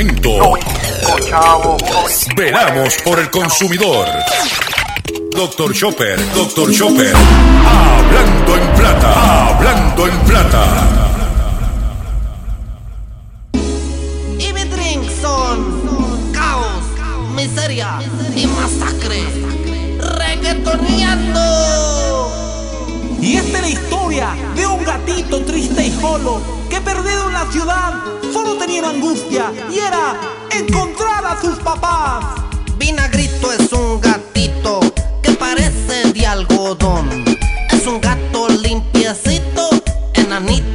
momento. Veramos por el consumidor. Doctor Chopper, Doctor Chopper. Hablando en plata, hablando en plata. Y mi drink son caos, miseria y masacre. Reggaetoneando. Y esta es la historia de un gatito triste y solo que perdido en la ciudad solo tenía una angustia y era encontrar a sus papás. Vinagrito es un gatito que parece de algodón. Es un gato limpiecito, enanito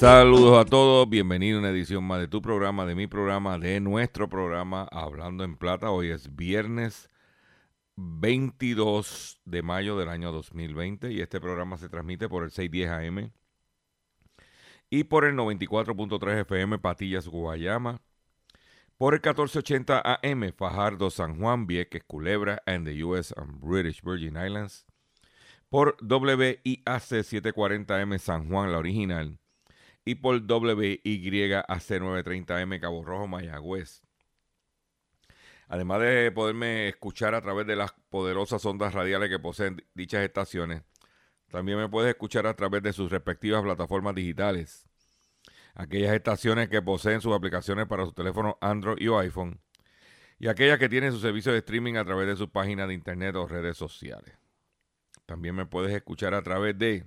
Saludos a todos, bienvenido a una edición más de tu programa, de mi programa, de nuestro programa Hablando en Plata. Hoy es viernes 22 de mayo del año 2020 y este programa se transmite por el 610 AM y por el 94.3 FM Patillas Guayama, por el 1480 AM Fajardo San Juan Vieques Culebra and the US and British Virgin Islands, por WIAC 740M San Juan la original y por WYAC 930M Cabo Rojo Mayagüez. Además de poderme escuchar a través de las poderosas ondas radiales que poseen dichas estaciones, también me puedes escuchar a través de sus respectivas plataformas digitales. Aquellas estaciones que poseen sus aplicaciones para su teléfono Android o iPhone. Y aquellas que tienen su servicio de streaming a través de sus páginas de internet o redes sociales. También me puedes escuchar a través de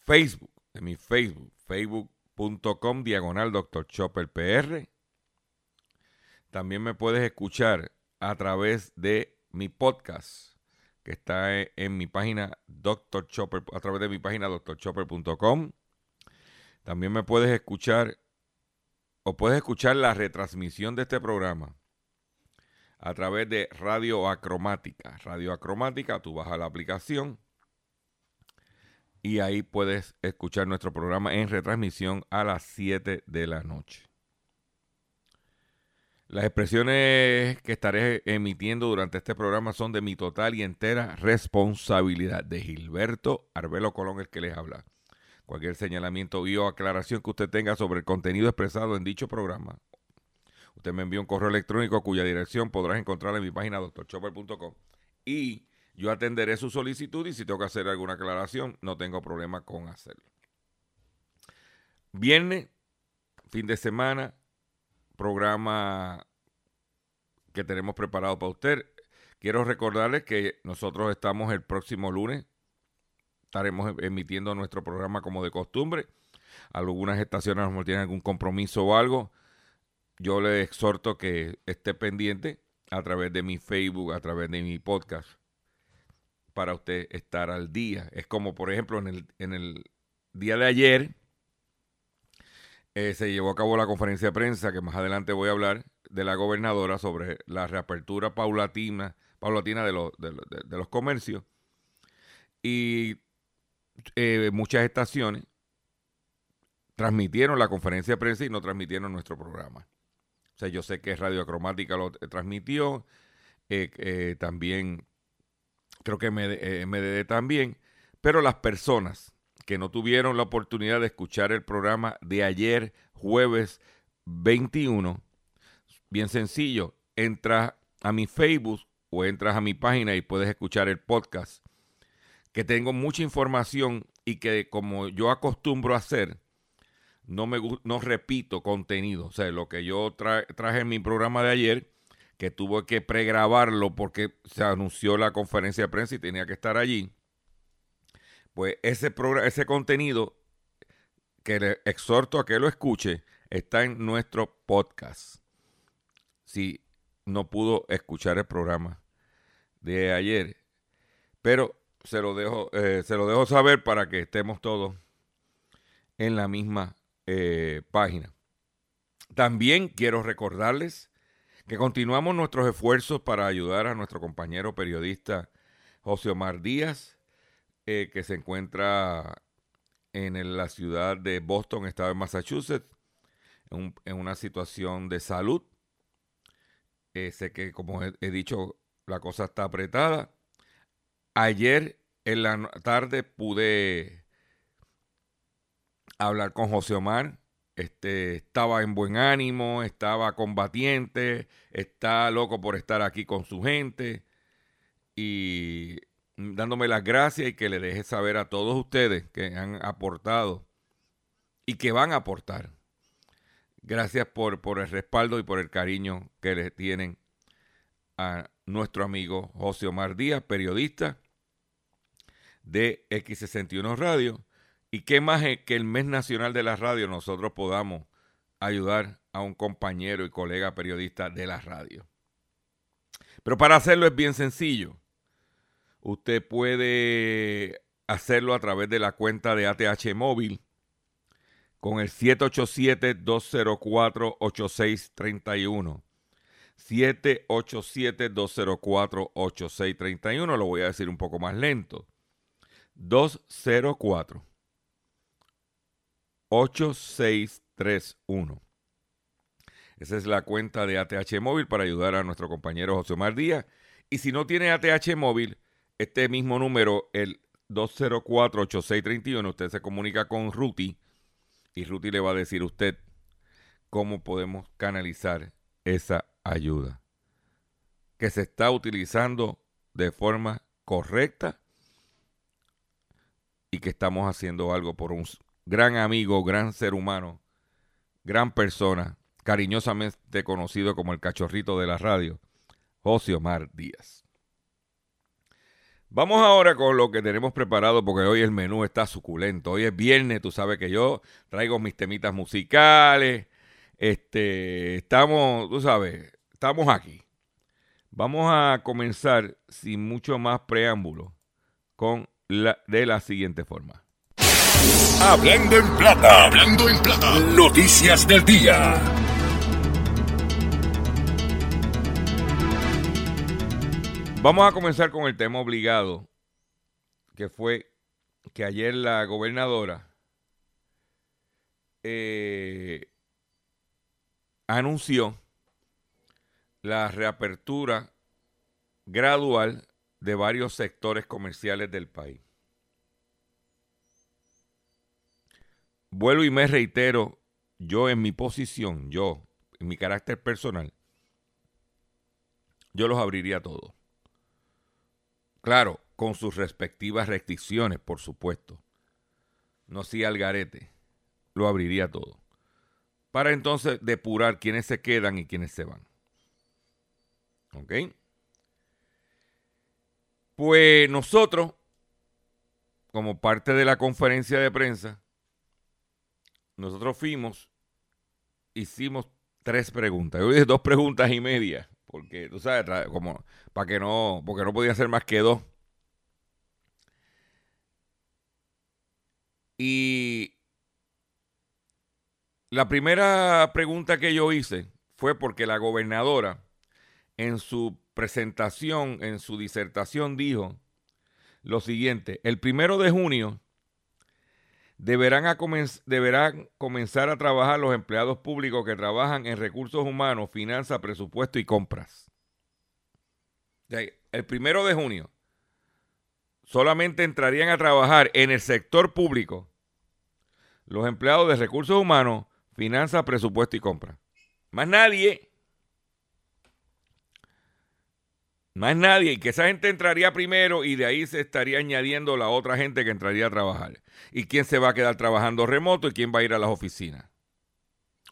Facebook, mi Facebook, facebook.com diagonal Dr. Chopper PR. También me puedes escuchar a través de mi podcast, que está e- en mi página Dr. Chopper, a través de mi página drchopper.com. También me puedes escuchar o puedes escuchar la retransmisión de este programa a través de Radio Acromática. Radio Acromática, tú bajas la aplicación y ahí puedes escuchar nuestro programa en retransmisión a las 7 de la noche. Las expresiones que estaré emitiendo durante este programa son de mi total y entera responsabilidad de Gilberto Arbelo Colón, el que les habla. Cualquier señalamiento o aclaración que usted tenga sobre el contenido expresado en dicho programa, usted me envía un correo electrónico cuya dirección podrás encontrar en mi página doctorchopper.com y yo atenderé su solicitud y si tengo que hacer alguna aclaración, no tengo problema con hacerlo. Viernes, fin de semana, programa que tenemos preparado para usted. Quiero recordarles que nosotros estamos el próximo lunes, estaremos emitiendo nuestro programa como de costumbre. Algunas estaciones a lo tienen algún compromiso o algo. Yo le exhorto que esté pendiente a través de mi Facebook, a través de mi podcast, para usted estar al día. Es como, por ejemplo, en el, en el día de ayer eh, se llevó a cabo la conferencia de prensa, que más adelante voy a hablar, de la gobernadora sobre la reapertura paulatina, paulatina de, los, de, los comercios. Y eh, muchas estaciones transmitieron la conferencia de prensa y no transmitieron nuestro programa. O sea, yo sé que Radio Acromática lo eh, transmitió, también creo que MD, eh, MDD también, pero las personas que no tuvieron la oportunidad de escuchar el programa de ayer, jueves 21, bien sencillo, entras a mi Facebook o entras a mi página y puedes escuchar el podcast, que tengo mucha información y que como yo acostumbro a hacer, no me no repito contenido. O sea, lo que yo tra- traje en mi programa de ayer, que tuve que pregrabarlo porque se anunció la conferencia de prensa y tenía que estar allí. Pues ese, ese contenido que le exhorto a que lo escuche está en nuestro podcast. Si no pudo escuchar el programa de ayer, pero se lo dejo, eh, se lo dejo saber para que estemos todos en la misma eh, página. También quiero recordarles que continuamos nuestros esfuerzos para ayudar a nuestro compañero periodista José Omar Díaz, eh, que se encuentra en la ciudad de Boston, estado de Massachusetts, en, un- en una situación de salud. Eh, sé que, como he, dicho, la cosa está apretada. Ayer en la tarde pude hablar con José Omar. Este, estaba en buen ánimo, estaba combatiente, está loco por estar aquí con su gente y dándome las gracias y que le deje saber a todos ustedes que han aportado y que van a aportar. Gracias por, por el respaldo y por el cariño que le tienen a nuestro amigo José Omar Díaz, periodista de X61 Radio. Y qué más que el mes nacional de la radio nosotros podamos ayudar a un compañero y colega periodista de la radio. Pero para hacerlo es bien sencillo. Usted puede hacerlo a través de la cuenta de ATH Móvil con el 787-204-8631. 787-204-8631. Lo voy a decir un poco más lento. 204 8631. Esa es la cuenta de ATH Móvil para ayudar a nuestro compañero José Omar Díaz. Y si no tiene ATH Móvil, este mismo número, el 204-8631, usted se comunica con Ruti y Ruti le va a decir a usted cómo podemos canalizar esa ayuda que se está utilizando de forma correcta y que estamos haciendo algo por un gran amigo, gran ser humano, gran persona, cariñosamente conocido como el cachorrito de la radio, José Omar Díaz. Vamos ahora con lo que tenemos preparado porque hoy el menú está suculento. Hoy es viernes, tú sabes que yo traigo mis temitas musicales. Este, estamos, tú sabes, estamos aquí. Vamos a comenzar sin mucho más preámbulo con la, de la siguiente forma. Hablando en plata. Hablando en plata. Noticias del día. Vamos a comenzar con el tema obligado, que fue que ayer la gobernadora eh, anunció la reapertura gradual de varios sectores comerciales del país. Vuelvo y me reitero, yo en mi posición, yo, en mi carácter personal, yo los abriría todos. Claro, con sus respectivas restricciones, por supuesto. No si al garete, lo abriría todo. Para entonces depurar quiénes se quedan y quiénes se van. ¿Ok? Pues nosotros, como parte de la conferencia de prensa, nosotros fuimos, hicimos tres preguntas. Yo dije dos preguntas y media, porque tú sabes, como para que no, porque no podía ser más que dos. Y la primera pregunta que yo hice fue porque la gobernadora en su presentación, en su disertación, dijo lo siguiente, el primero de junio deberán, comenzar a trabajar los empleados públicos que trabajan en recursos humanos, finanzas, presupuesto y compras. El primero de junio solamente entrarían a trabajar en el sector público los empleados de recursos humanos, finanzas, presupuesto y compras. Más nadie. Más nadie. Y que esa gente entraría primero y de ahí se estaría añadiendo la otra gente que entraría a trabajar. ¿Y quién se va a quedar trabajando remoto y quién va a ir a las oficinas?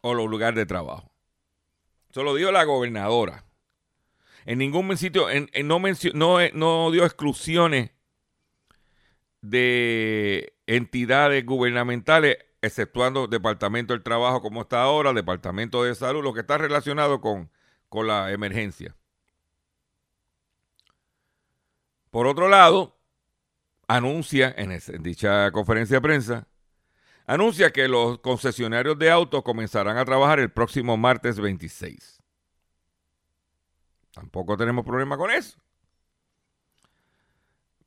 O los lugares de trabajo. Eso lo dijo la gobernadora. En ningún sitio, en no, mencio- no, eh, no dio exclusiones de entidades gubernamentales, exceptuando Departamento del Trabajo como está ahora, Departamento de Salud, lo que está relacionado con, con la emergencia. Por otro lado, anuncia en, dicha conferencia de prensa, anuncia que los concesionarios de autos comenzarán a trabajar el próximo martes 26. Tampoco tenemos problema con eso.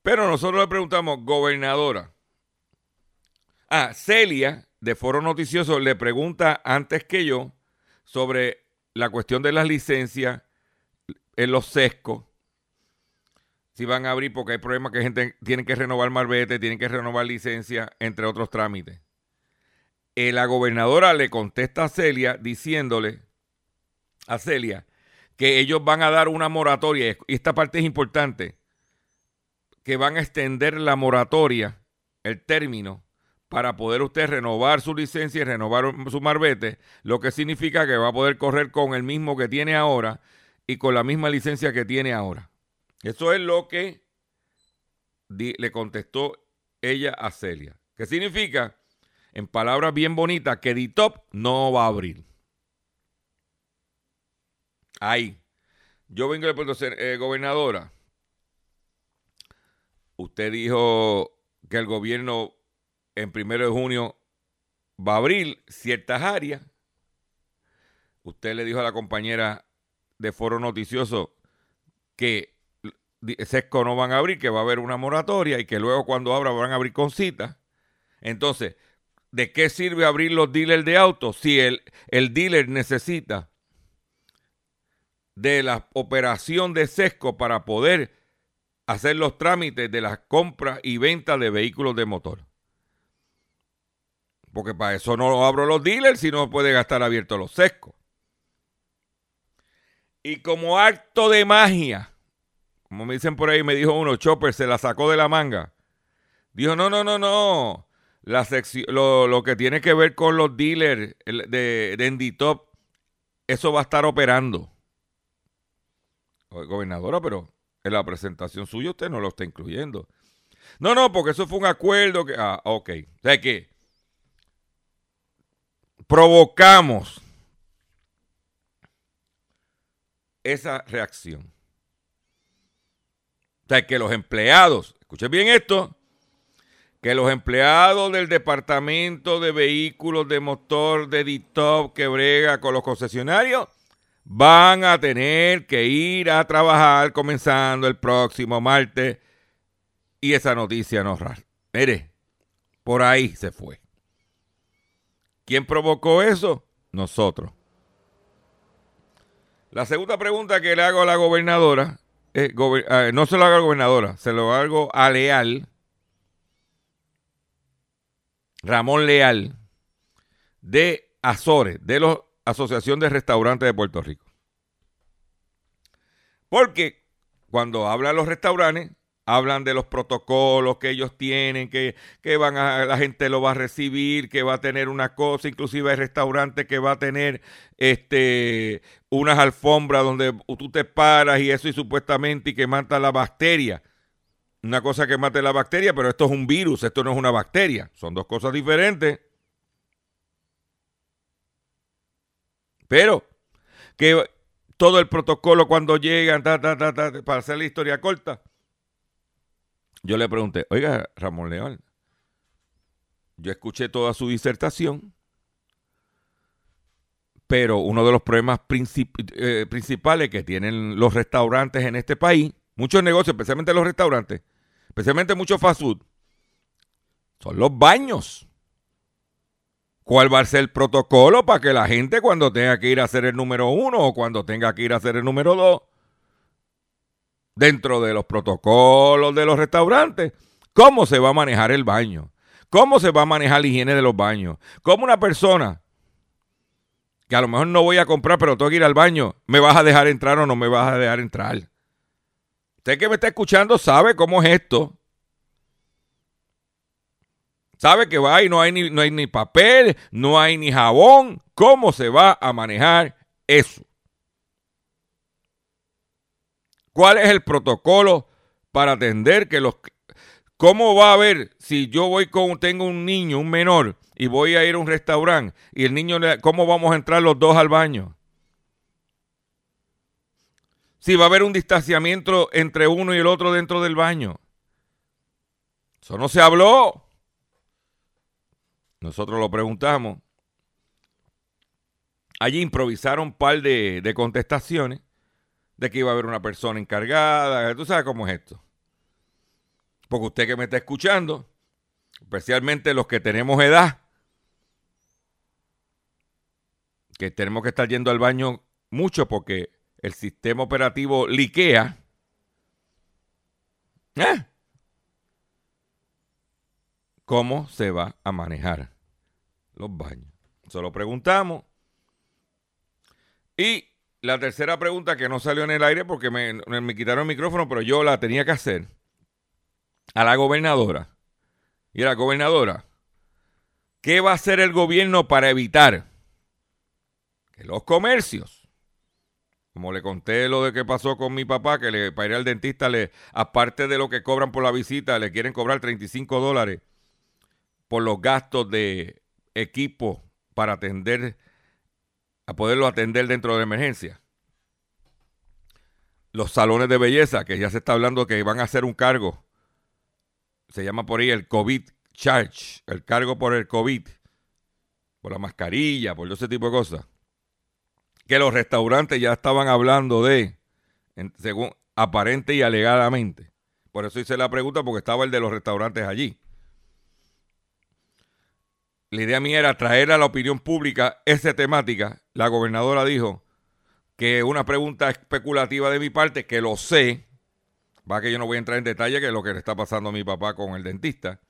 Pero nosotros le preguntamos, gobernadora. Ah, Celia, de Foro Noticioso, le pregunta antes que yo sobre la cuestión de las licencias en los sescos. Si van a abrir porque hay problemas que gente tiene que renovar marbete, tienen que renovar licencia, entre otros trámites. Eh, la gobernadora le contesta a Celia diciéndole a Celia que ellos van a dar una moratoria, y esta parte es importante, que van a extender la moratoria, el término, para poder usted renovar su licencia y renovar su marbete, lo que significa que va a poder correr con el mismo que tiene ahora y con la misma licencia que tiene ahora. Eso es lo que le contestó ella a Celia. ¿Qué significa? En palabras bien bonitas, que DITOP no va a abrir. Ahí. Yo vengo de Puerto eh, gobernadora. Usted dijo que el gobierno en primero de junio va a abrir ciertas áreas. Usted le dijo a la compañera de Foro Noticioso que SESCO no van a abrir, que va a haber una moratoria y que luego cuando abra van a abrir con cita. Entonces, ¿de qué sirve abrir los dealers de autos si el, el dealer necesita de la operación de SESCO para poder hacer los trámites de las compras y ventas de vehículos de motor? Porque para eso no abro los dealers si no puede gastar abiertos los sescos. Y como acto de magia, como me dicen por ahí, me dijo uno, Chopper se la sacó de la manga. Dijo, no, no, no, no. Lo, que tiene que ver con los dealers de, de Enditop, eso va a estar operando. Gobernadora, pero en la presentación suya usted no lo está incluyendo. No, no, porque eso fue un acuerdo que... Ah, ok. O sea que provocamos esa reacción. Sea, que los empleados, escuchen bien esto, que los empleados del departamento de vehículos de motor de DITOP que brega con los concesionarios van a tener que ir a trabajar comenzando el próximo martes. Y esa noticia no. Mire, por ahí se fue. ¿Quién provocó eso? Nosotros. La segunda pregunta que le hago a la gobernadora, ah, no se lo hago a la gobernadora, se lo hago a Leal, Ramón Leal, de Azores, de la Asociación de Restaurantes de Puerto Rico. Porque cuando hablan los restaurantes, hablan de los protocolos que ellos tienen, que, van a, la gente lo va a recibir, que va a tener una cosa, inclusive hay restaurantes que va a tener este unas alfombras donde tú te paras y eso y supuestamente y que mata la bacteria. Una cosa que mate la bacteria, pero esto es un virus, esto no es una bacteria. Son dos cosas diferentes. Pero que todo el protocolo cuando llegan, para hacer la historia corta, yo le pregunté, oiga, Ramón León, yo escuché toda su disertación, pero uno de los problemas eh, principales que tienen los restaurantes en este país, muchos negocios, especialmente los restaurantes, especialmente muchos fast food, son los baños. ¿Cuál va a ser el protocolo para que la gente cuando tenga que ir a hacer el número uno o cuando tenga que ir a hacer el número dos, dentro de los protocolos de los restaurantes, cómo se va a manejar el baño, cómo se va a manejar la higiene de los baños, cómo una persona que a lo mejor no voy a comprar, pero tengo que ir al baño, ¿me vas a dejar entrar o no me vas a dejar entrar? Usted que me está escuchando sabe cómo es esto. Sabe que va y no hay ni, no hay ni papel, no hay ni jabón. ¿Cómo se va a manejar eso? ¿Cuál es el protocolo para atender que los... ¿Cómo va a ver si yo voy con, tengo un niño, un menor, y voy a ir a un restaurante y el niño, ¿cómo vamos a entrar los dos al baño? Si va a haber un distanciamiento entre uno y el otro dentro del baño. Eso no se habló. Nosotros lo preguntamos. Allí improvisaron un par de, de contestaciones de que iba a haber una persona encargada. Tú sabes cómo es esto. Porque usted que me está escuchando, especialmente los que tenemos edad, que tenemos que estar yendo al baño mucho porque el sistema operativo liquea, ¿eh? ¿cómo se va a manejar los baños? Se lo preguntamos. Y la tercera pregunta que no salió en el aire porque me, me quitaron el micrófono, pero yo la tenía que hacer a la gobernadora. Y la gobernadora, ¿qué va a hacer el gobierno para evitar que los comercios, como le conté lo de que pasó con mi papá, que le, para ir al dentista, le, aparte de lo que cobran por la visita, le quieren cobrar 35 dólares por los gastos de equipo para atender, a poderlo atender dentro de la emergencia. Los salones de belleza, que ya se está hablando que van a hacer un cargo se llama por ahí el COVID charge, el cargo por el COVID, por la mascarilla, por ese tipo de cosas. Que los restaurantes ya estaban hablando de, según aparente y alegadamente. Por eso hice la pregunta, porque estaba el de los restaurantes allí. La idea mía era traer a la opinión pública esa temática. La gobernadora dijo que una pregunta especulativa de mi parte, que lo sé, Va que yo no voy a entrar en detalle que es lo que le está pasando a mi papá con el dentista.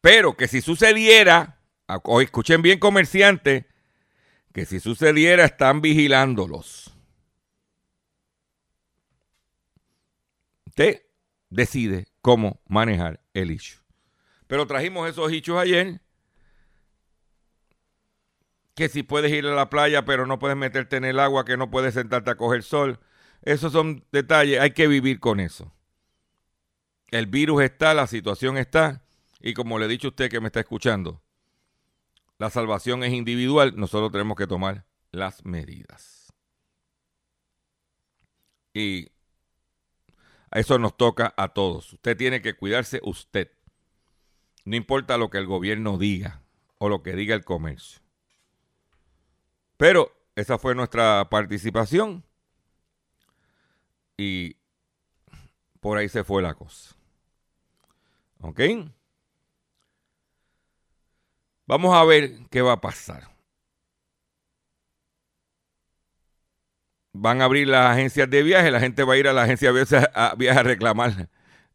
Pero que si sucediera, hoy escuchen bien comerciantes, que si sucediera están vigilándolos. Usted decide cómo manejar el issue. Pero trajimos esos hechos ayer. Que si puedes ir a la playa, pero no puedes meterte en el agua, que no puedes sentarte a coger sol esos son detalles, hay que vivir con eso. El virus está, la situación está, y como le he dicho a usted que me está escuchando, la salvación es individual, nosotros tenemos que tomar las medidas. Y eso nos toca a todos. Usted tiene que cuidarse usted. No importa lo que el gobierno diga o lo que diga el comercio. Pero esa fue nuestra participación. Y por ahí se fue la cosa. ¿Ok? Vamos a ver qué va a pasar. Van a abrir las agencias de viaje, la gente va a ir a la agencia de viaje a, reclamar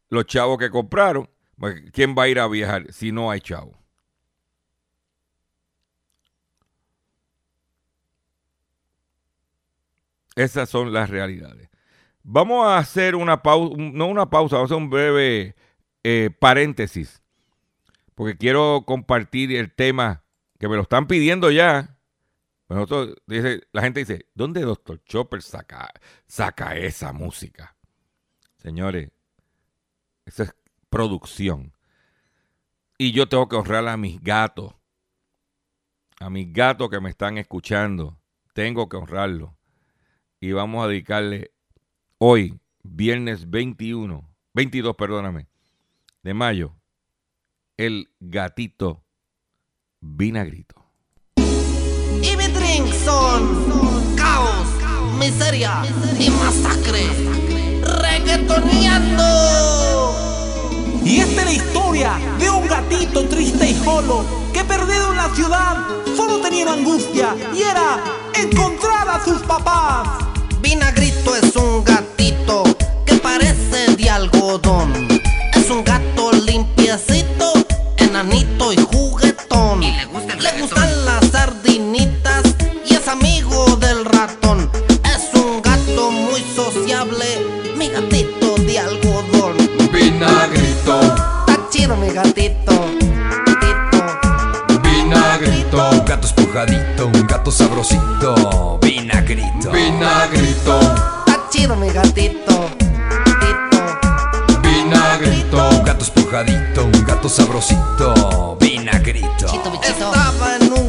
los chavos que compraron. Pues, ¿Quién va a ir a viajar si no hay chavos? Esas son las realidades. Vamos a hacer una pausa, no una pausa, vamos a hacer un breve eh, paréntesis, porque quiero compartir el tema que me lo están pidiendo ya. La gente dice, ¿dónde Dr. Chopper saca, saca esa música? Señores, esa es producción. Y yo tengo que honrar a mis gatos, a mis gatos que me están escuchando. Tengo que honrarlos. Y vamos a dedicarle hoy, viernes 21, 22, perdóname, de mayo, el gatito vinagrito. Y mi drink son caos, miseria y masacre. Reggaetoneando. Y esta es la historia de un gatito triste y solo que perdido en la ciudad solo tenía angustia y era encontrar a sus papás. Es un gatito que parece de algodón. Es un gato limpiecito, enanito y juguetón. Y le, gustan las sardinitas y es amigo del ratón. Es un gato muy sociable, mi gatito de algodón. Vinagrito. Está chido mi gatito. Gatito. Vinagrito. Un gato espujadito, un gato sabrosito. Vinagrito. Vinagrito. Chido mi gatito. Gatito. Vinagrito. Un gato espujadito, un gato sabrosito. Vinagrito. Estaba en un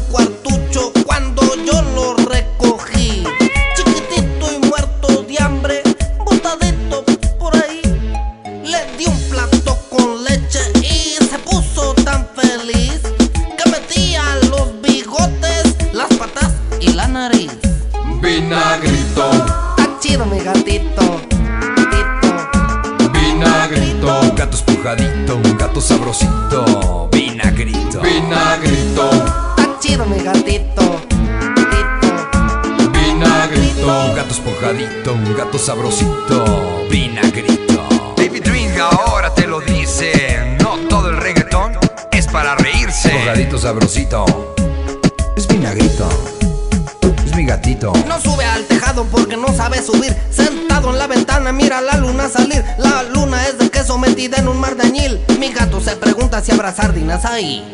sabrosito, vinagrito. David Drink ahora te lo dice, no todo el reggaetón es para reírse. Esponjadito sabrosito, es vinagrito, es mi gatito. No sube al tejado porque no sabe subir. Sentado en la ventana, mira la luna salir. La luna es de queso metida en un mar de añil. Mi gato se pregunta si habrá sardinas ahí.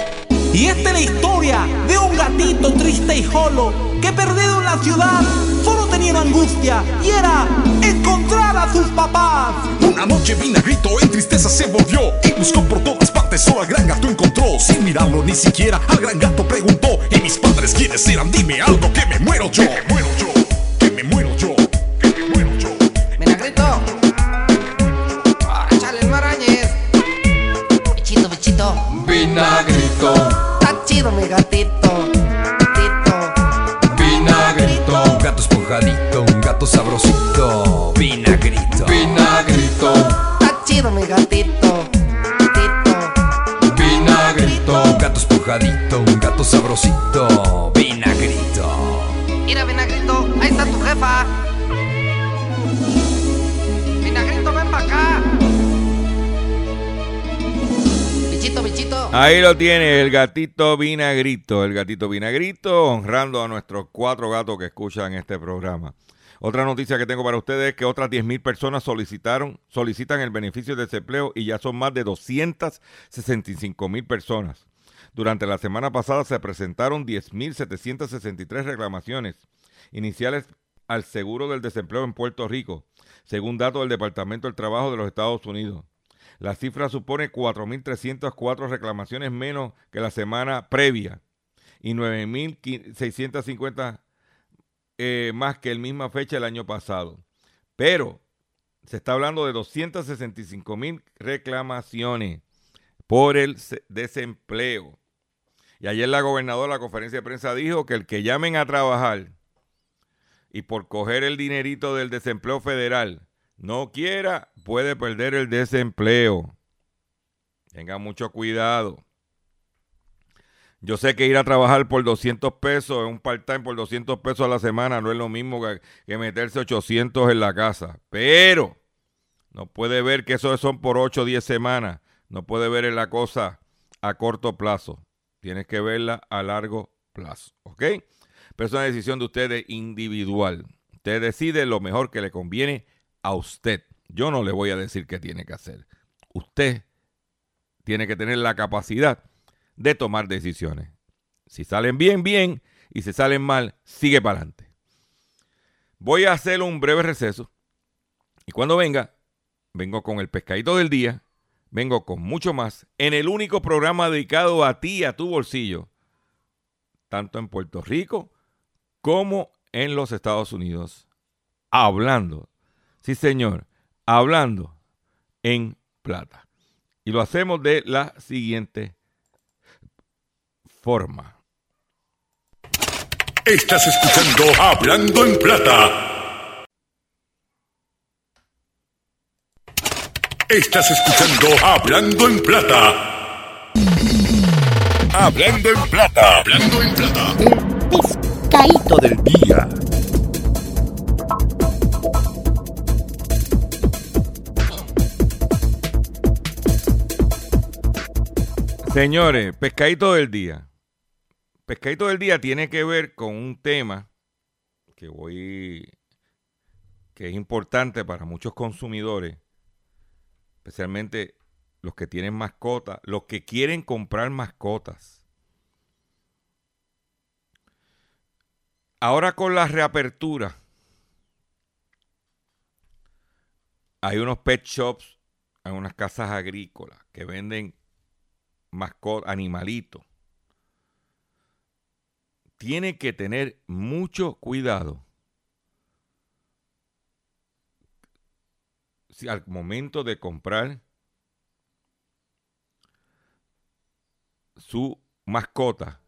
Y esta es la historia de un gatito triste y jolo que perdido en la ciudad solo angustia y era encontrar a sus papás. Una noche vinagrito en tristeza se volvió y buscó por todas partes, solo al gran gato encontró. Sin mirarlo ni siquiera, al gran gato preguntó: ¿Y mis padres quiénes eran? Dime algo que me muero yo. Que me muero yo. Que me muero yo. Que me muero yo. Vinagrito. Ahora échale el marañez. Bichito, bichito. Vinagrito, Está chido mi gatito. Vinagrito, ahí está tu jefa. Vinagrito, ven para acá. Bichito, bichito. Ahí lo tiene, el gatito vinagrito, el gatito vinagrito, honrando a nuestros cuatro gatos que escuchan este programa. Otra noticia que tengo para ustedes es que otras 10.000 personas solicitaron, solicitan el beneficio de desempleo y ya son más de 265.000 personas. Durante la semana pasada se presentaron 10.763 reclamaciones iniciales al seguro del desempleo en Puerto Rico, según datos del Departamento del Trabajo de los Estados Unidos. La cifra supone 4.304 reclamaciones menos que la semana previa y 9.650 eh, más que el misma fecha del año pasado. Pero se está hablando de 265.000 reclamaciones por el se- desempleo. Y ayer la gobernadora, la conferencia de prensa, dijo que el que llamen a trabajar y por coger el dinerito del desempleo federal no quiera, puede perder el desempleo. Tenga mucho cuidado. Yo sé que ir a trabajar por 200 pesos, en un part-time por 200 pesos a la semana, no es lo mismo que, meterse 800 en la casa. Pero no puede ver que eso son por 8 o 10 semanas. No puede ver la cosa a corto plazo. Tienes que verla a largo plazo. ¿Ok? Pero es una decisión de ustedes individual. Usted decide lo mejor que le conviene a usted. Yo no le voy a decir qué tiene que hacer. Usted tiene que tener la capacidad de tomar decisiones. Si salen bien, bien. Y si salen mal, sigue para adelante. Voy a hacer un breve receso. Y cuando venga, vengo con el pescadito del día. Vengo con mucho más en el único programa dedicado a ti y a tu bolsillo, tanto en Puerto Rico como en los Estados Unidos. Hablando, sí señor, hablando en plata. Y lo hacemos de la siguiente forma. Estás escuchando Hablando en Plata. Estás escuchando Hablando en Plata. Hablando en Plata. Hablando en Plata. Pescadito del día. Señores, pescadito del día. Pescadito del día tiene que ver con un tema que voy que es importante para muchos consumidores, especialmente los que tienen mascotas, los que quieren comprar mascotas. Ahora con la reapertura hay unos pet shops, hay unas casas agrícolas que venden mascotas, animalitos. Tiene que tener mucho cuidado si al momento de comprar su mascota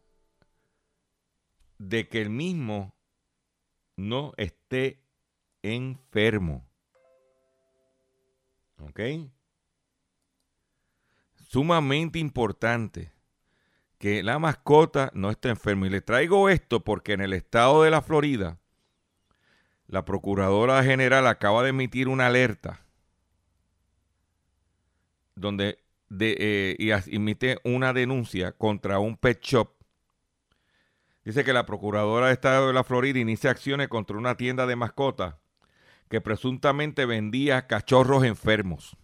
de que el mismo no esté enfermo. ¿Ok? Sumamente importante que la mascota no esté enferma. Y les traigo esto porque en el estado de la Florida la Procuradora General acaba de emitir una alerta donde de, eh, emite una denuncia contra un pet shop. Dice que la Procuradora de Estado de la Florida inicia acciones contra una tienda de mascotas que presuntamente vendía cachorros enfermos.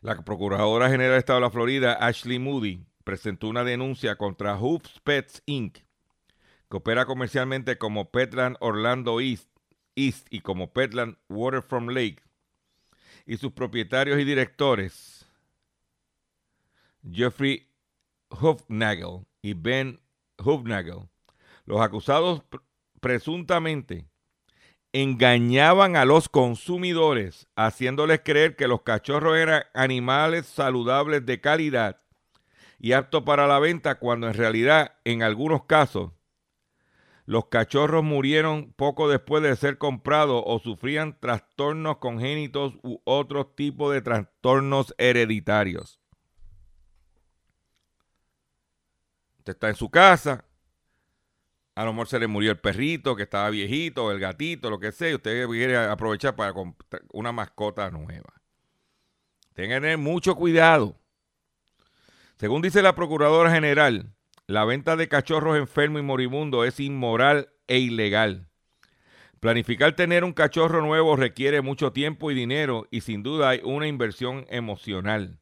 La Procuradora General de Estado de la Florida, Ashley Moody, presentó una denuncia contra Hoops Pets Inc., que opera comercialmente como Petland Orlando East, East y como Petland Waterfront Lake, y sus propietarios y directores, Jeffrey Hufnagel y Ben Hufnagel, los acusados presuntamente engañaban a los consumidores haciéndoles creer que los cachorros eran animales saludables de calidad y aptos para la venta cuando en realidad en algunos casos los cachorros murieron poco después de ser comprados o sufrían trastornos congénitos u otros tipos de trastornos hereditarios. Usted está en su casa, a lo mejor se le murió el perrito que estaba viejito, el gatito, lo que sea, usted quiere aprovechar para comprar una mascota nueva. Tenga que tener mucho cuidado. Según dice la Procuradora General, la venta de cachorros enfermos y moribundos es inmoral e ilegal. Planificar tener un cachorro nuevo requiere mucho tiempo y dinero y sin duda hay una inversión emocional.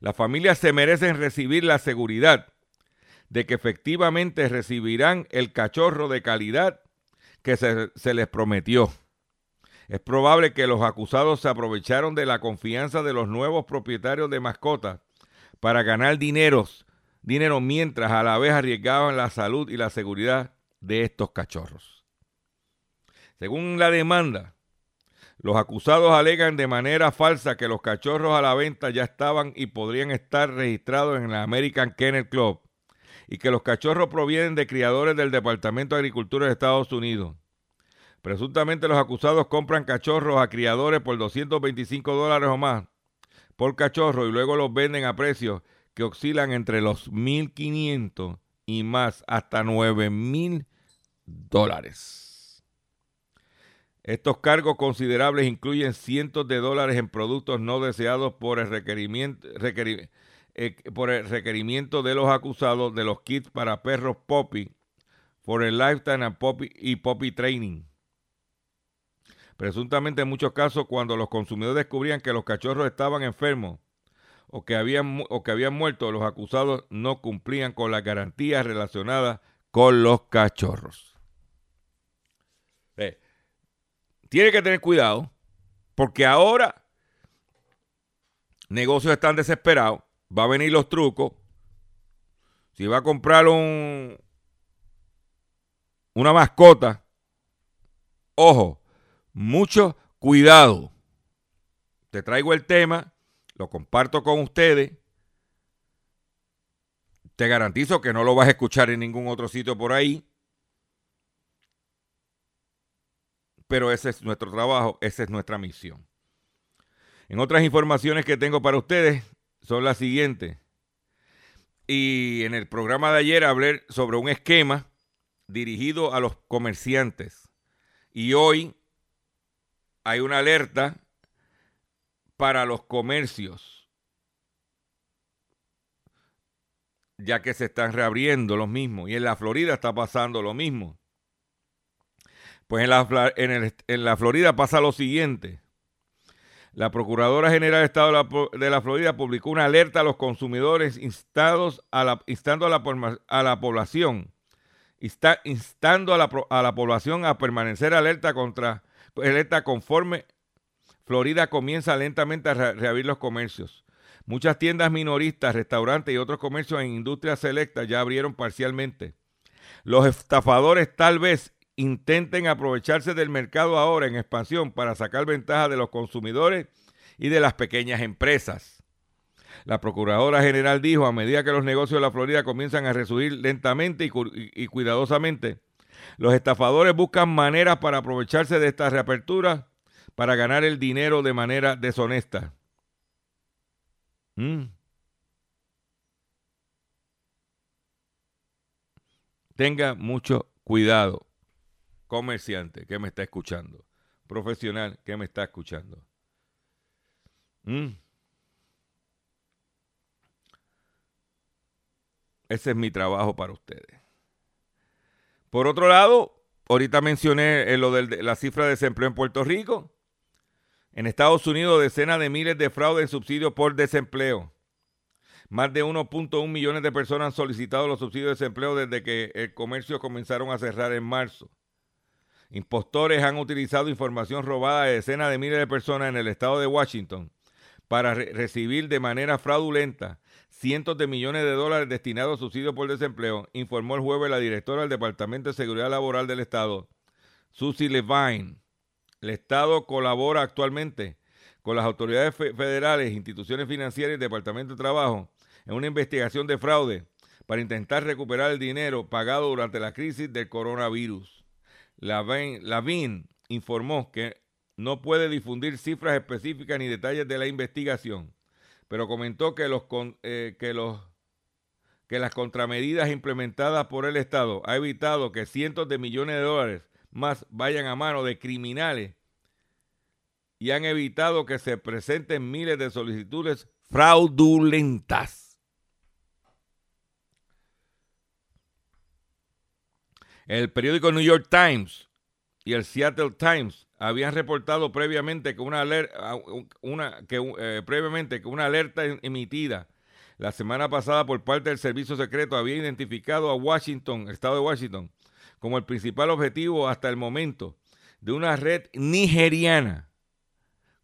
Las familias se merecen recibir la seguridad de que efectivamente recibirán el cachorro de calidad que se, se, les prometió. Es probable que los acusados se aprovecharon de la confianza de los nuevos propietarios de mascotas para ganar dineros dinero mientras a la vez arriesgaban la salud y la seguridad de estos cachorros. Según la demanda, los acusados alegan de manera falsa que los cachorros a la venta ya estaban y podrían estar registrados en la American Kennel Club y que los cachorros provienen de criadores del Departamento de Agricultura de Estados Unidos. Presuntamente los acusados compran cachorros a criadores por 225 dólares o más por cachorro y luego los venden a precios que oscilan entre los 1.500 y más hasta 9.000 dólares. Estos cargos considerables incluyen cientos de dólares en productos no deseados por el requerimiento, eh, por requerimiento de los acusados de los kits para perros Poppy, por el Lifetime Poppy y Poppy Training. Presuntamente en muchos casos cuando los consumidores descubrían que los cachorros estaban enfermos, o que habían, o que habían muerto, los acusados no cumplían con las garantías relacionadas con los cachorros. Eh, tiene que tener cuidado porque ahora negocios están desesperados, va a venir los trucos. Si va a comprar un, una mascota, ojo, mucho cuidado. Te traigo el tema lo comparto con ustedes. Te garantizo que no lo vas a escuchar en ningún otro sitio por ahí. Pero ese es nuestro trabajo, esa es nuestra misión. En otras informaciones que tengo para ustedes son las siguientes. Y en el programa de ayer hablé sobre un esquema dirigido a los comerciantes. Y hoy hay una alerta para los comercios, ya que se están reabriendo los mismos. Y en la Florida está pasando lo mismo. Pues en la, en, la Florida pasa lo siguiente. La Procuradora General de Estado de la, Florida publicó una alerta a los consumidores a la, instando a la, a la población, instando a la, a la población a permanecer alerta contra alerta conforme Florida comienza lentamente a reabrir los comercios. Muchas tiendas minoristas, restaurantes y otros comercios en industrias selectas ya abrieron parcialmente. Los estafadores tal vez intenten aprovecharse del mercado ahora en expansión para sacar ventaja de los consumidores y de las pequeñas empresas. La Procuradora General dijo, a medida que los negocios de la Florida comienzan a resurgir lentamente y, cuidadosamente, los estafadores buscan maneras para aprovecharse de esta reapertura para ganar el dinero de manera deshonesta. Mm. Tenga mucho cuidado. comerciante que me está escuchando, profesional que me está escuchando. Mm. Ese es mi trabajo para ustedes. Por otro lado, ahorita mencioné eh, lo de la cifra de desempleo en Puerto Rico. En Estados Unidos, decenas de miles de fraudes en subsidios por desempleo. Más de 1.1 millones de personas han solicitado los subsidios de desempleo desde que el comercio comenzaron a cerrar en marzo. Impostores han utilizado información robada de decenas de miles de personas en el estado de Washington para recibir de manera fraudulenta cientos de millones de dólares destinados a subsidios por desempleo, informó el jueves la directora del Departamento de Seguridad Laboral del Estado, Susie Levine. El Estado colabora actualmente con las autoridades federales, instituciones financieras y Departamento de Trabajo en una investigación de fraude para intentar recuperar el dinero pagado durante la crisis del coronavirus. Lavin informó que no puede difundir cifras específicas ni detalles de la investigación, pero comentó que, los, eh, que, los, que las contramedidas implementadas por el Estado ha evitado que cientos de millones de dólares más vayan a manos de criminales y han evitado que se presenten miles de solicitudes fraudulentas. El periódico New York Times y el Seattle Times habían reportado previamente que una, alerta, emitida la semana pasada por parte del Servicio Secreto había identificado a Washington, estado de Washington, como el principal objetivo hasta el momento de una red nigeriana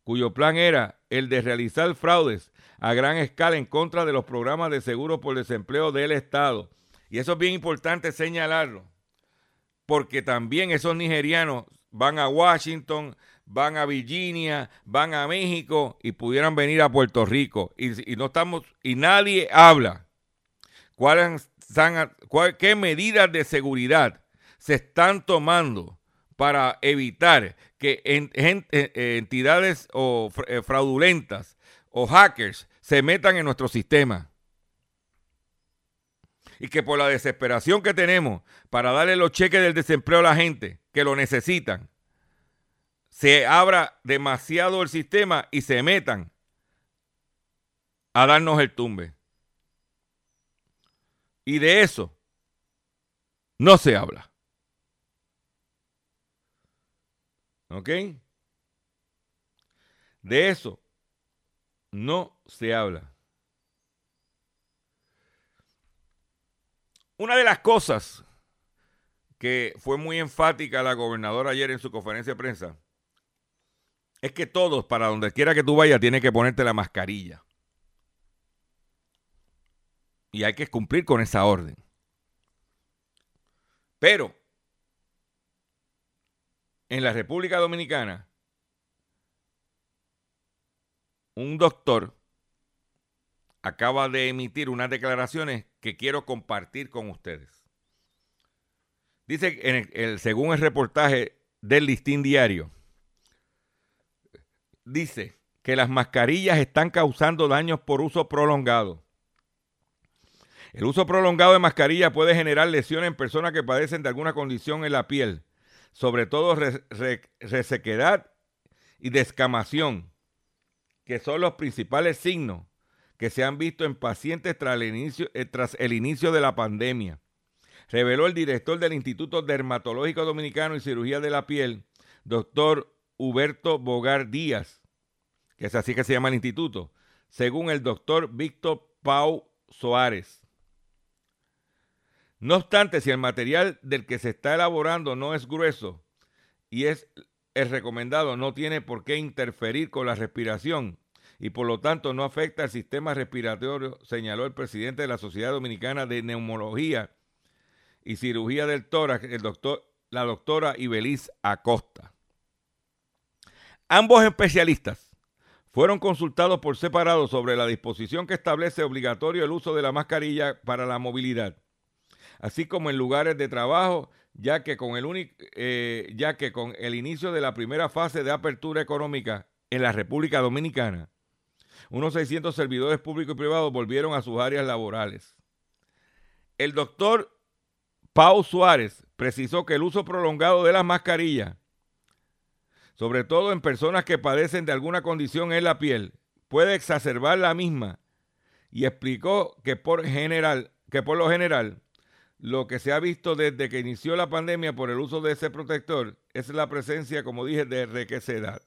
cuyo plan era el de realizar fraudes a gran escala en contra de los programas de seguro por desempleo del Estado. Y eso es bien importante señalarlo porque también esos nigerianos van a Washington, van a Virginia, van a México y pudieran venir a Puerto Rico y, no estamos y nadie habla cuáles qué medidas de seguridad se están tomando para evitar que eh, entidades o, eh, fraudulentas o hackers se metan en nuestro sistema y que por la desesperación que tenemos para darle los cheques del desempleo a la gente que lo necesitan, se abra demasiado el sistema y se metan a darnos el tumbe. Y de eso no se habla. ¿Ok? De eso no se habla. Una de las cosas que fue muy enfática la gobernadora ayer en su conferencia de prensa es que todos, para donde quiera que tú vayas, tienes que ponerte la mascarilla. Y hay que cumplir con esa orden. Pero en la República Dominicana, un doctor acaba de emitir unas declaraciones que quiero compartir con ustedes. Dice, según el reportaje del Listín Diario, dice que las mascarillas están causando daños por uso prolongado. El uso prolongado de mascarilla puede generar lesiones en personas que padecen de alguna condición en la piel, sobre todo resequedad y descamación, que son los principales signos que se han visto en pacientes tras el inicio, eh, tras el inicio de la pandemia. Reveló el director del Instituto Dermatológico Dominicano y Cirugía de la Piel, doctor Huberto Bogar Díaz, que es así que se llama el instituto, según el doctor Víctor Pau Soares. No obstante, si el material del que se está elaborando no es grueso y es el recomendado, no tiene por qué interferir con la respiración y por lo tanto no afecta al sistema respiratorio, señaló el presidente de la Sociedad Dominicana de Neumología y Cirugía del Tórax, la doctora Ibeliz Acosta. Ambos especialistas fueron consultados por separado sobre la disposición que establece obligatorio el uso de la mascarilla para la movilidad, así como en lugares de trabajo, ya que con el, eh, ya que con el inicio de la primera fase de apertura económica en la República Dominicana, unos 600 servidores públicos y privados volvieron a sus áreas laborales. El doctor Pau Suárez precisó que el uso prolongado de las mascarillas, sobre todo en personas que padecen de alguna condición en la piel, puede exacerbar la misma y explicó que por general, que por lo general lo que se ha visto desde que inició la pandemia por el uso de ese protector es la presencia, como dije, de requesedad.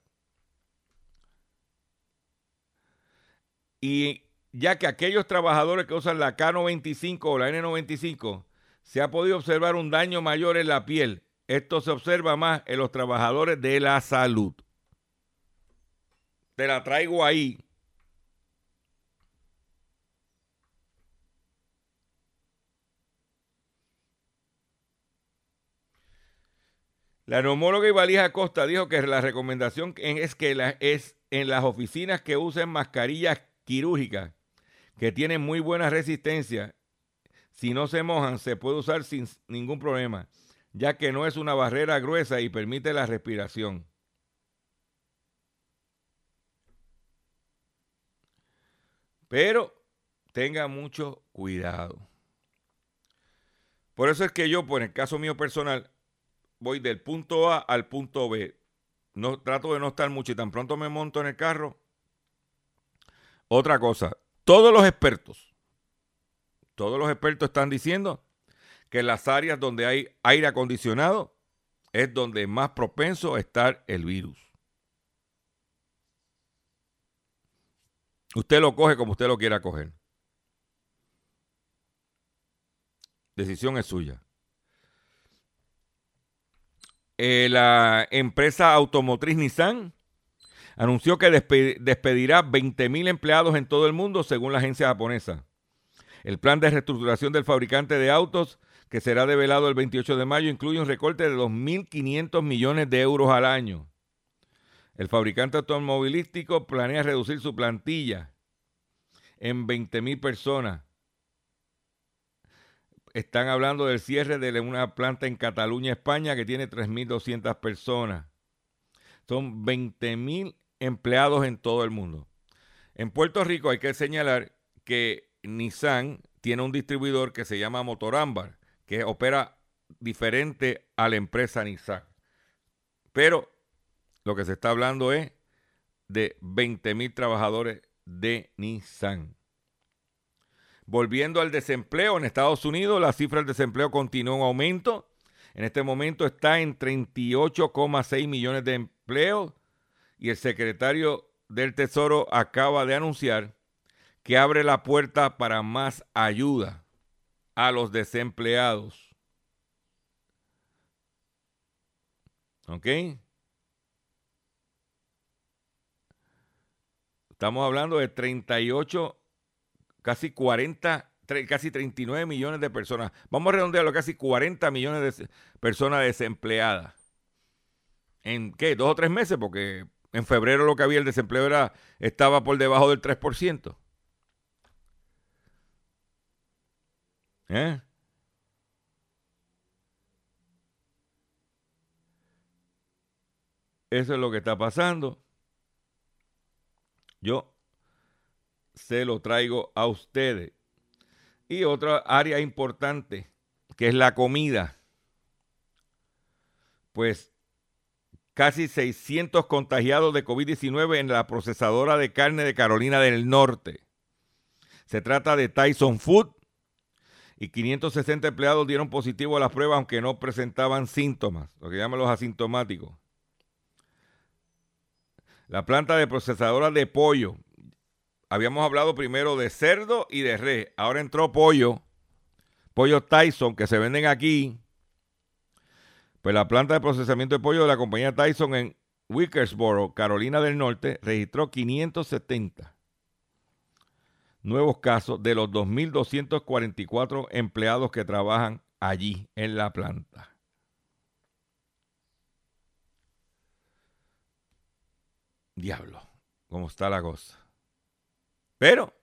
Y ya que aquellos trabajadores que usan la K95 o la N95 se ha podido observar un daño mayor en la piel. Esto se observa más en los trabajadores de la salud. Te la traigo ahí. La neumóloga Ivalija Costa dijo que la recomendación es que es en las oficinas que usen mascarillas quirúrgicas que tienen muy buena resistencia si no se mojan, se puede usar sin ningún problema, ya que no es una barrera gruesa y permite la respiración. Pero tenga mucho cuidado. Por eso es que yo, por el caso mío personal, voy del punto A al punto B. No, trato de no estar mucho y tan pronto me monto en el carro. Otra cosa, todos los expertos, todos los expertos están diciendo que las áreas donde hay aire acondicionado es donde más propenso a estar el virus. Usted lo coge como usted lo quiera coger. Decisión es suya. Eh, la empresa automotriz Nissan anunció que despedirá 20.000 empleados en todo el mundo según la agencia japonesa. El plan de reestructuración del fabricante de autos, que será develado el 28 de mayo, incluye un recorte de 2.500 millones de euros al año. El fabricante automovilístico planea reducir su plantilla en 20.000 personas. Están hablando del cierre de una planta en Cataluña, España, que tiene 3.200 personas. Son 20.000 empleados en todo el mundo. En Puerto Rico hay que señalar que Nissan tiene un distribuidor que se llama Motorámbar, que opera diferente a la empresa Nissan. Pero lo que se está hablando es de 20 mil trabajadores de Nissan. Volviendo al desempleo, en Estados Unidos la cifra del desempleo continúa en aumento. En este momento está en 38,6 millones de empleos y el secretario del Tesoro acaba de anunciar que abre la puerta para más ayuda a los desempleados. ¿Ok? Estamos hablando de 38, casi 40, casi 39 millones de personas. Vamos a redondearlo, casi 40 millones de personas desempleadas. ¿En qué? ¿Dos o tres meses? Porque en febrero lo que había el desempleo era, estaba por debajo del 3%. ¿Eh? Eso es lo que está pasando. Yo se lo traigo a ustedes. Y otra área importante, que es la comida. Pues casi 600 contagiados de COVID-19 en la procesadora de carne de Carolina del Norte. Se trata de Tyson Food, y 560 empleados dieron positivo a las pruebas aunque no presentaban síntomas, lo que llaman los asintomáticos. La planta de procesadora de pollo. Habíamos hablado primero de cerdo y de res. Ahora entró pollo. Pollo Tyson que se venden aquí. Pues la planta de procesamiento de pollo de la compañía Tyson en Wickersboro, Carolina del Norte, registró 570 nuevos casos de los 2.244 empleados que trabajan allí en la planta. Diablo, cómo está la cosa. Pero,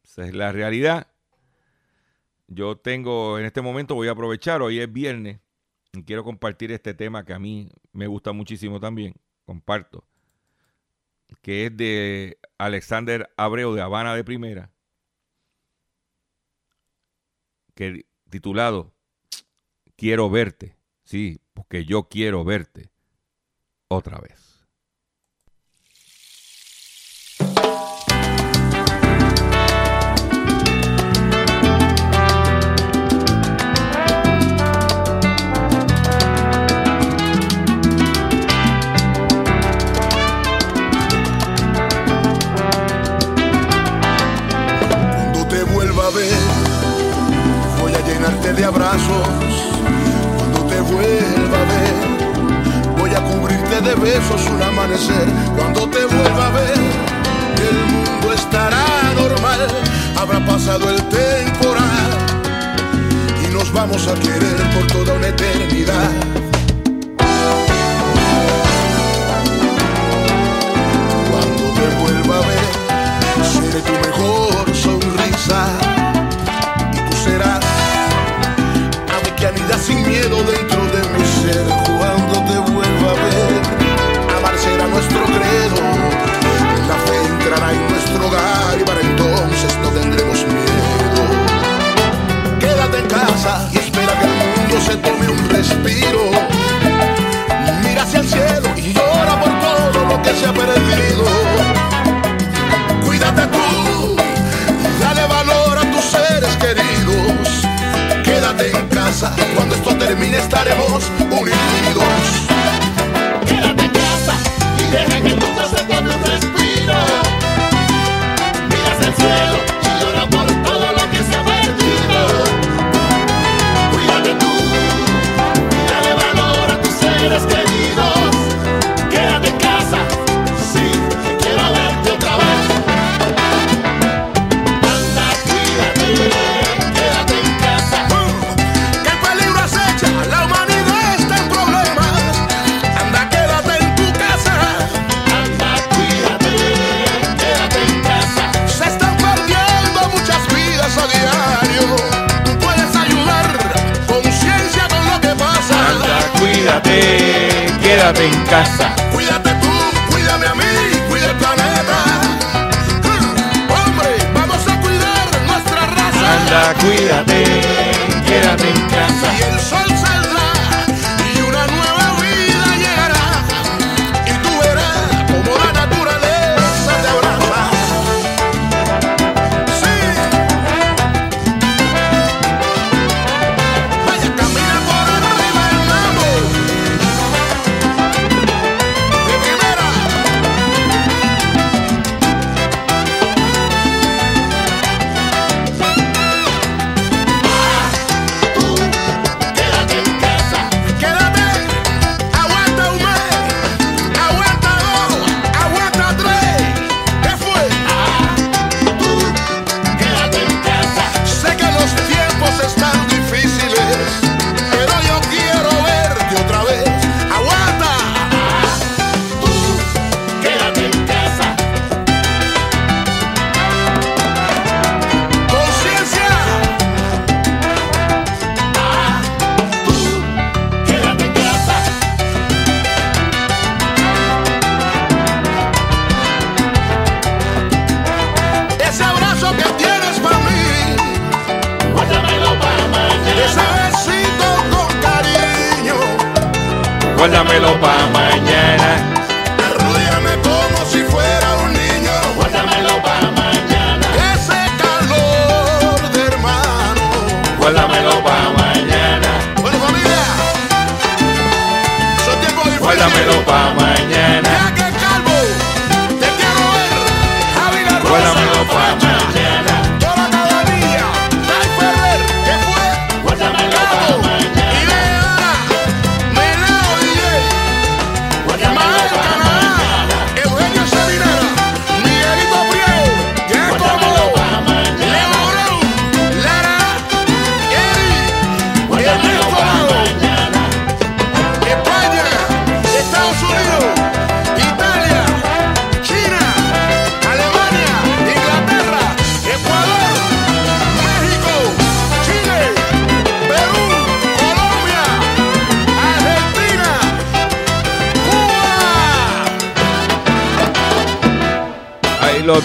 pues, esa es la realidad. Yo tengo, en este momento voy a aprovechar, hoy es viernes, y quiero compartir este tema que a mí me gusta muchísimo también, comparto, que es de Alexander Abreu de Habana de Primera, que titulado Quiero verte, sí, porque yo quiero verte otra vez. de besos un amanecer. Cuando te vuelva a ver, el mundo estará normal. Habrá pasado el temporal y nos vamos a querer por toda una eternidad. Cuando te vuelva a ver, seré tu mejor sonrisa y tú serás ave que anida sin miedo de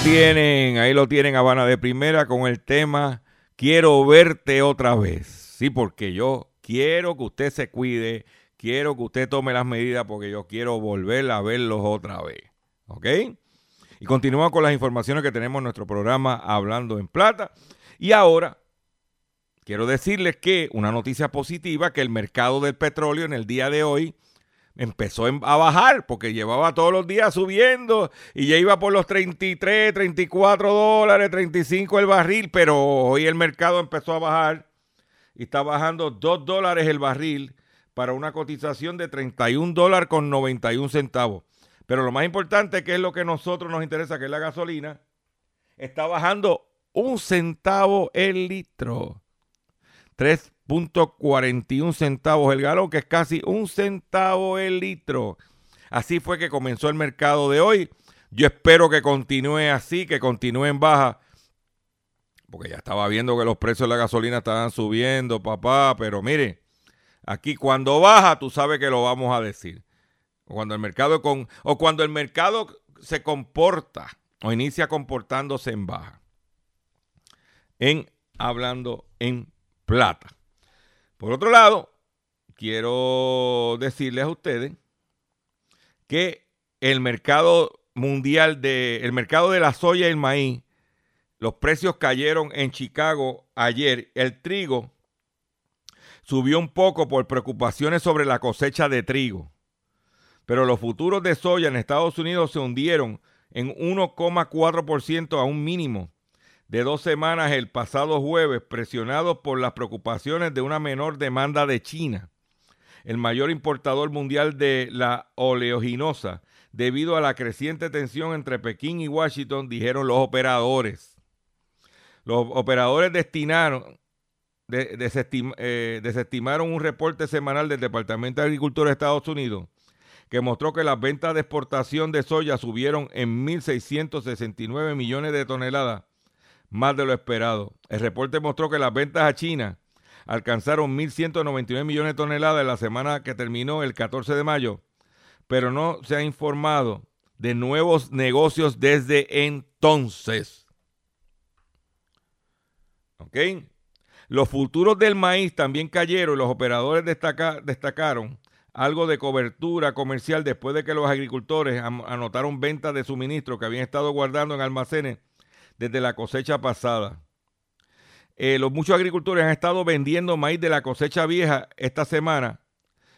tienen, ahí lo tienen Habana de Primera con el tema Quiero verte otra vez. Sí, porque yo quiero que usted se cuide, quiero que usted tome las medidas porque yo quiero volver a verlos otra vez. ¿Ok? Y continuamos con las informaciones que tenemos en nuestro programa Hablando en Plata. Y ahora quiero decirles que una noticia positiva, que el mercado del petróleo en el día de hoy empezó a bajar porque llevaba todos los días subiendo y ya iba por los 33, 34 dólares, 35 el barril, pero hoy el mercado empezó a bajar y está bajando 2 dólares el barril para una cotización de 31 dólares con 91 centavos. Pero lo más importante, que es lo que a nosotros nos interesa, que es la gasolina, está bajando un centavo el litro. 3.41 centavos el galón, que es casi un centavo el litro. Así fue que comenzó el mercado de hoy. Yo espero que continúe así, que continúe en baja. Porque ya estaba viendo que los precios de la gasolina estaban subiendo, papá. Pero mire, aquí cuando baja, tú sabes que lo vamos a decir. O cuando el mercado con, o cuando el mercado se comporta o inicia comportándose en baja. En hablando en plata. Por otro lado, quiero decirles a ustedes que el mercado mundial de el mercado de la soya y el maíz, los precios cayeron en Chicago ayer. El trigo subió un poco por preocupaciones sobre la cosecha de trigo. Pero los futuros de soya en Estados Unidos se hundieron en 1,4% a un mínimo de dos semanas el pasado jueves, presionados por las preocupaciones de una menor demanda de China, el mayor importador mundial de la oleoginosa, debido a la creciente tensión entre Pekín y Washington, dijeron los operadores. Los operadores destinaron, eh, desestimaron un reporte semanal del Departamento de Agricultura de Estados Unidos que mostró que las ventas de exportación de soya subieron en 1.669 millones de toneladas más de lo esperado. El reporte mostró que las ventas a China alcanzaron 1.199 millones de toneladas en la semana que terminó el 14 de mayo, pero no se ha informado de nuevos negocios desde entonces. ¿Ok? Los futuros del maíz también cayeron y los operadores destacaron algo de cobertura comercial después de que los agricultores anotaron ventas de suministro que habían estado guardando en almacenes desde la cosecha pasada. Eh, los muchos agricultores han estado vendiendo maíz de la cosecha vieja esta semana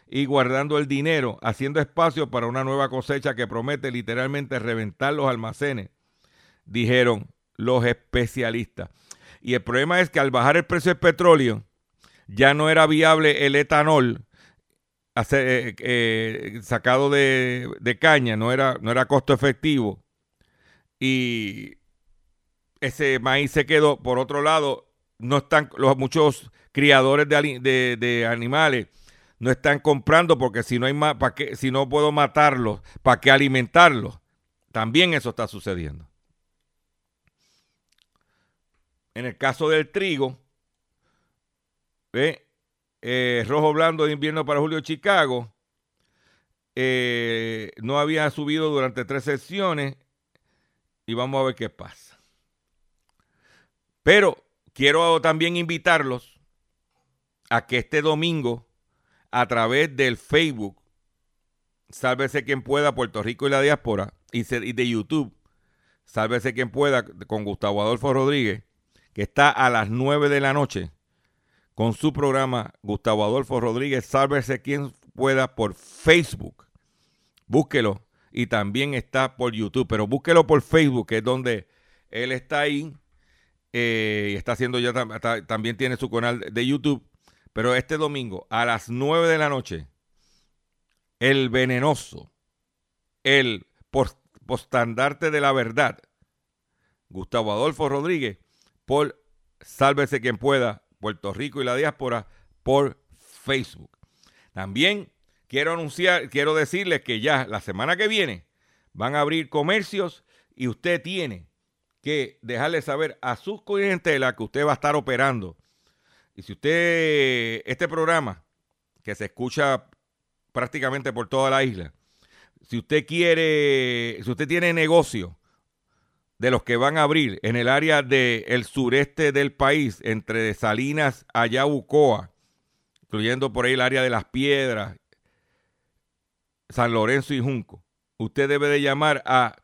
y guardando el dinero, haciendo espacio para una nueva cosecha que promete literalmente reventar los almacenes, dijeron los especialistas. Y el problema es que al bajar el precio del petróleo, ya no era viable el etanol eh, eh, sacado de, de, caña, no era, no era costo efectivo. Y ese maíz se quedó. Por otro lado, no están los muchos criadores de, de, animales no están comprando porque si no hay más, ¿para qué? Si no puedo matarlos, ¿para qué alimentarlos? También eso está sucediendo. En el caso del trigo, eh, rojo blando de invierno para julio Chicago, eh, no había subido durante tres sesiones y vamos a ver qué pasa. Pero quiero también invitarlos a que este domingo, a través del Facebook, Sálvese quien pueda, Puerto Rico y la diáspora, y de YouTube, Sálvese quien pueda, con Gustavo Adolfo Rodríguez, que está a las 9 de la noche, con su programa Gustavo Adolfo Rodríguez, Sálvese quien pueda por Facebook. Búsquelo. Y también está por YouTube, pero búsquelo por Facebook, que es donde él está ahí eh, y está haciendo ya, también tiene su canal de YouTube. Pero este domingo a las 9 de la noche, el venenoso, el postandarte de la verdad, Gustavo Adolfo Rodríguez, por Sálvese quien pueda, Puerto Rico y la diáspora, por Facebook. También quiero anunciar, quiero decirles que ya la semana que viene van a abrir comercios y usted tiene que dejarle saber a sus clientelas que usted va a estar operando. Y si usted, este programa, que se escucha prácticamente por toda la isla, si usted quiere, si usted tiene negocio de los que van a abrir en el área del sureste del país, entre Salinas a Yabucoa, incluyendo por ahí el área de las Piedras, San Lorenzo y Junco, usted debe de llamar a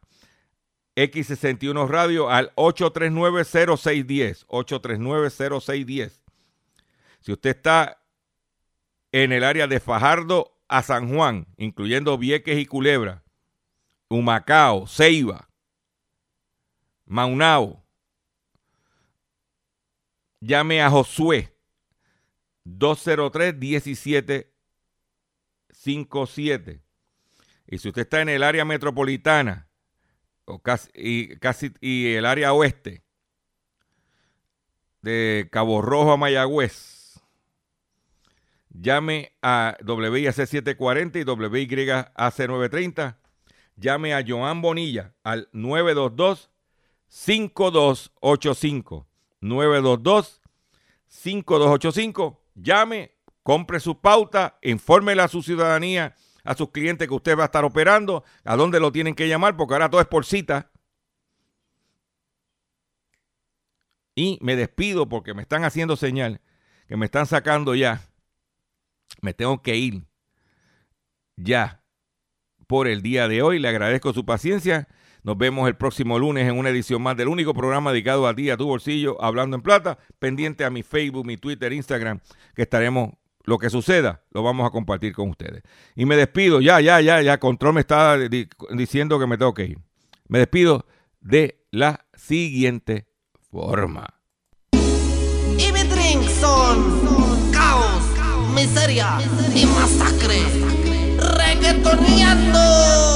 X61 Radio al 839-0610. 839-0610. Si usted está en el área de Fajardo a San Juan, incluyendo Vieques y Culebra, Humacao, Ceiba, Maunao, llame a Josué 203-1757. Y si usted está en el área metropolitana o casi, y, casi, y el área oeste de Cabo Rojo a Mayagüez, llame a WIAC 740 y WYAC 930. Llame a Joan Bonilla al 922 5285 922 5285. Llame, compre su pauta, infórmele a su ciudadanía a sus clientes que usted va a estar operando, a dónde lo tienen que llamar, porque ahora todo es por cita. Y me despido porque me están haciendo señal, que me están sacando ya. Me tengo que ir ya por el día de hoy. Le agradezco su paciencia. Nos vemos el próximo lunes en una edición más del único programa dedicado a ti, a tu bolsillo, hablando en plata. Pendiente a mi Facebook, mi Twitter, Instagram, que estaremos lo que suceda, lo vamos a compartir con ustedes. Y me despido, ya, ya, ya, ya, Control me está diciendo que me tengo que ir. Me despido de la siguiente forma. Y mi son caos, miseria y masacre. Reggaetoneando.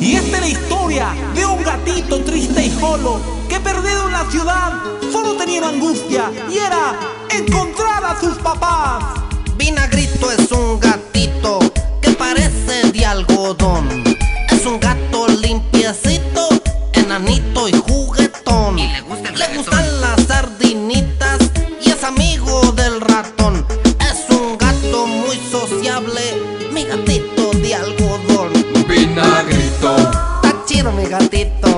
Y esta es la historia de un gatito triste y solo que perdido en la ciudad solo tenía angustia y era encontrar a sus papás. Vinagrito es un gatito que parece de algodón. Es un gato limpiecito, enanito y juguetón. Y le, le gustan las sardinitas y es amigo del ratón. Es un gato muy sociable, mi gatito Chido mi gatito.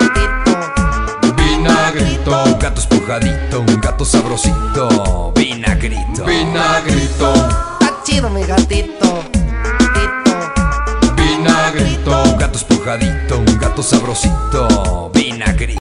gatito. vinagrito, un gato espujadito, un gato sabrosito, vinagrito, vinagrito, Está chido mi gatito. gatito. vinagrito, un gato espujadito, un gato sabrosito, vinagrito.